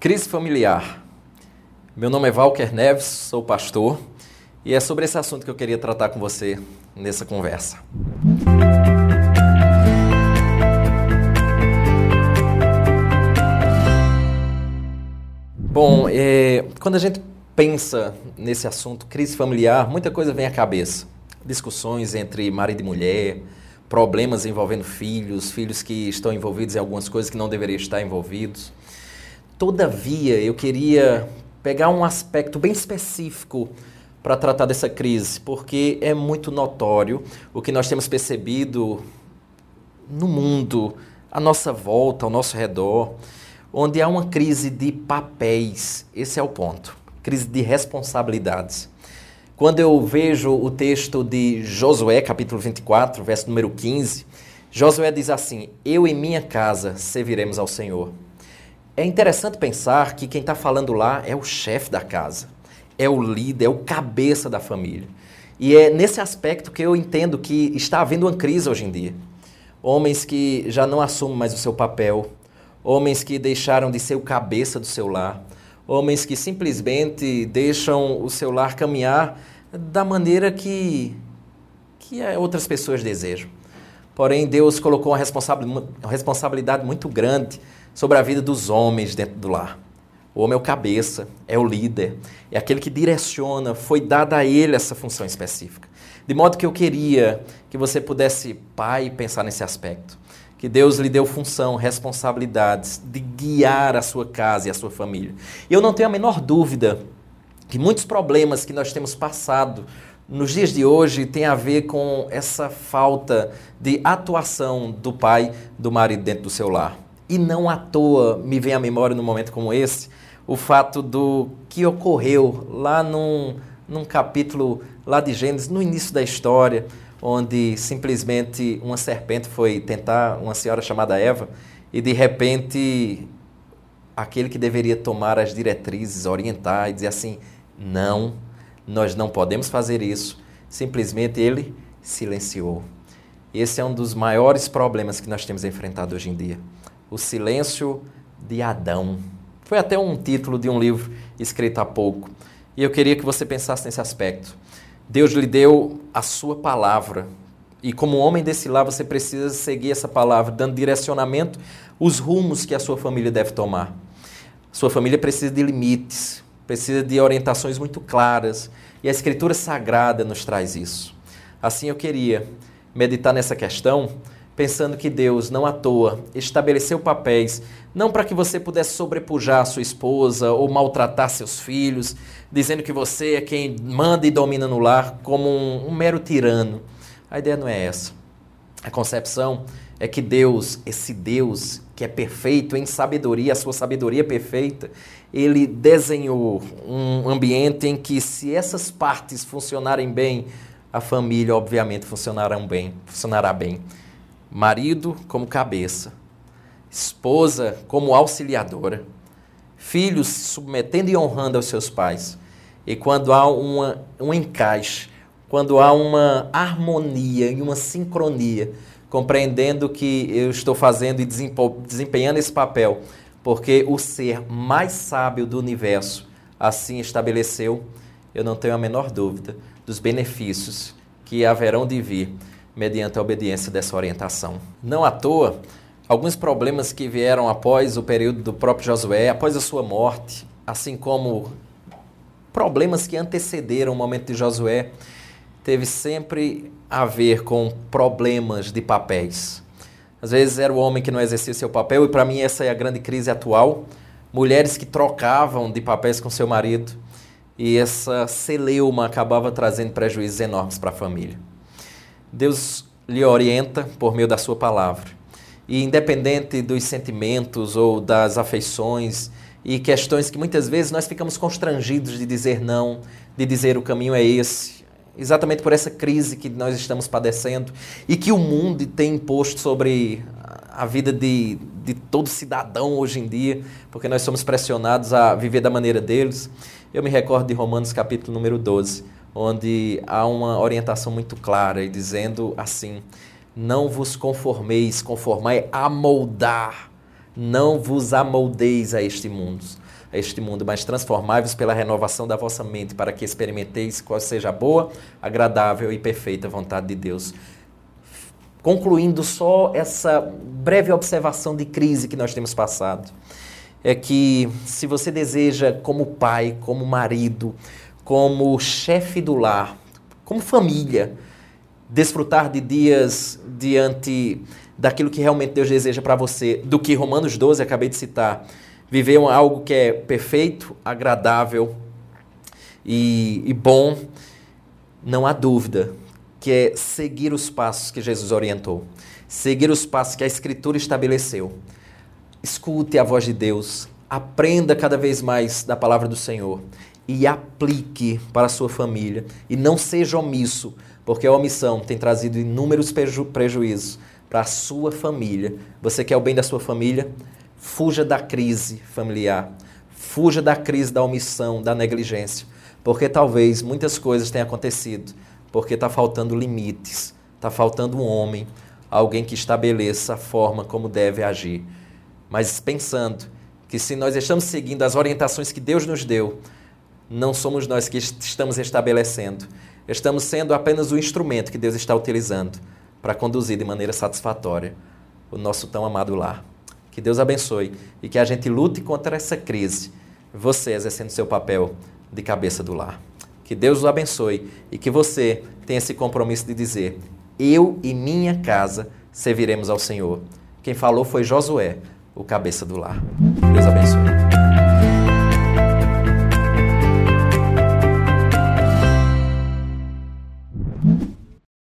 Crise familiar. Meu nome é Valker Neves, sou pastor e é sobre esse assunto que eu queria tratar com você nessa conversa. Bom, é, quando a gente pensa nesse assunto, crise familiar, muita coisa vem à cabeça. Discussões entre marido e mulher, problemas envolvendo filhos, filhos que estão envolvidos em algumas coisas que não deveriam estar envolvidos. Todavia, eu queria pegar um aspecto bem específico para tratar dessa crise, porque é muito notório o que nós temos percebido no mundo, à nossa volta, ao nosso redor, onde há uma crise de papéis. Esse é o ponto. Crise de responsabilidades. Quando eu vejo o texto de Josué, capítulo 24, verso número 15, Josué diz assim: Eu e minha casa serviremos ao Senhor. É interessante pensar que quem está falando lá é o chefe da casa, é o líder, é o cabeça da família. E é nesse aspecto que eu entendo que está havendo uma crise hoje em dia. Homens que já não assumem mais o seu papel, homens que deixaram de ser o cabeça do seu lar, homens que simplesmente deixam o seu lar caminhar da maneira que, que outras pessoas desejam. Porém, Deus colocou uma responsabilidade muito grande sobre a vida dos homens dentro do lar. O homem é o cabeça, é o líder, é aquele que direciona, foi dada a ele essa função específica. De modo que eu queria que você pudesse, pai, pensar nesse aspecto. Que Deus lhe deu função, responsabilidades de guiar a sua casa e a sua família. E eu não tenho a menor dúvida que muitos problemas que nós temos passado nos dias de hoje tem a ver com essa falta de atuação do pai, do marido dentro do seu lar. E não à toa me vem à memória num momento como esse o fato do que ocorreu lá num, num capítulo lá de Gênesis, no início da história, onde simplesmente uma serpente foi tentar uma senhora chamada Eva e de repente aquele que deveria tomar as diretrizes, orientar e dizer assim: não, nós não podemos fazer isso, simplesmente ele silenciou. Esse é um dos maiores problemas que nós temos enfrentado hoje em dia o Silêncio de Adão. Foi até um título de um livro escrito há pouco. E eu queria que você pensasse nesse aspecto. Deus lhe deu a sua palavra. E como homem desse lar, você precisa seguir essa palavra, dando direcionamento, os rumos que a sua família deve tomar. Sua família precisa de limites, precisa de orientações muito claras. E a Escritura Sagrada nos traz isso. Assim eu queria meditar nessa questão pensando que Deus, não à toa, estabeleceu papéis, não para que você pudesse sobrepujar sua esposa ou maltratar seus filhos, dizendo que você é quem manda e domina no lar como um, um mero tirano. A ideia não é essa. A concepção é que Deus, esse Deus que é perfeito em sabedoria, a sua sabedoria perfeita, ele desenhou um ambiente em que se essas partes funcionarem bem, a família obviamente funcionará bem, funcionará bem marido como cabeça, esposa como auxiliadora, filhos se submetendo e honrando aos seus pais. E quando há uma, um encaixe, quando há uma harmonia e uma sincronia, compreendendo que eu estou fazendo e desempenhando esse papel, porque o ser mais sábio do universo assim estabeleceu, eu não tenho a menor dúvida dos benefícios que haverão de vir mediante a obediência dessa orientação. Não à toa, alguns problemas que vieram após o período do próprio Josué, após a sua morte, assim como problemas que antecederam o momento de Josué, teve sempre a ver com problemas de papéis. Às vezes era o homem que não exercia seu papel, e para mim essa é a grande crise atual. Mulheres que trocavam de papéis com seu marido, e essa celeuma acabava trazendo prejuízos enormes para a família. Deus lhe orienta por meio da sua palavra. E independente dos sentimentos ou das afeições e questões que muitas vezes nós ficamos constrangidos de dizer não, de dizer o caminho é esse, exatamente por essa crise que nós estamos padecendo e que o mundo tem imposto sobre a vida de, de todo cidadão hoje em dia, porque nós somos pressionados a viver da maneira deles. Eu me recordo de Romanos capítulo número 12 onde há uma orientação muito clara e dizendo assim: não vos conformeis, conformai a moldar Não vos amoldeis a este mundo, a este mundo, mas transformai-vos pela renovação da vossa mente, para que experimenteis qual seja a boa, agradável e perfeita vontade de Deus. Concluindo só essa breve observação de crise que nós temos passado, é que se você deseja, como pai, como marido, como chefe do lar, como família, desfrutar de dias diante daquilo que realmente Deus deseja para você, do que Romanos 12 acabei de citar, viver algo que é perfeito, agradável e, e bom, não há dúvida que é seguir os passos que Jesus orientou, seguir os passos que a Escritura estabeleceu. Escute a voz de Deus, aprenda cada vez mais da palavra do Senhor e aplique para a sua família. E não seja omisso, porque a omissão tem trazido inúmeros preju prejuízos para a sua família. Você quer o bem da sua família? Fuja da crise familiar. Fuja da crise da omissão, da negligência. Porque talvez muitas coisas tenham acontecido porque está faltando limites, está faltando um homem, alguém que estabeleça a forma como deve agir. Mas pensando que se nós estamos seguindo as orientações que Deus nos deu, não somos nós que estamos estabelecendo. Estamos sendo apenas o instrumento que Deus está utilizando para conduzir de maneira satisfatória o nosso tão amado lar. Que Deus abençoe e que a gente lute contra essa crise, você exercendo seu papel de cabeça do lar. Que Deus os abençoe e que você tenha esse compromisso de dizer: Eu e minha casa serviremos ao Senhor. Quem falou foi Josué, o cabeça do lar. Deus abençoe.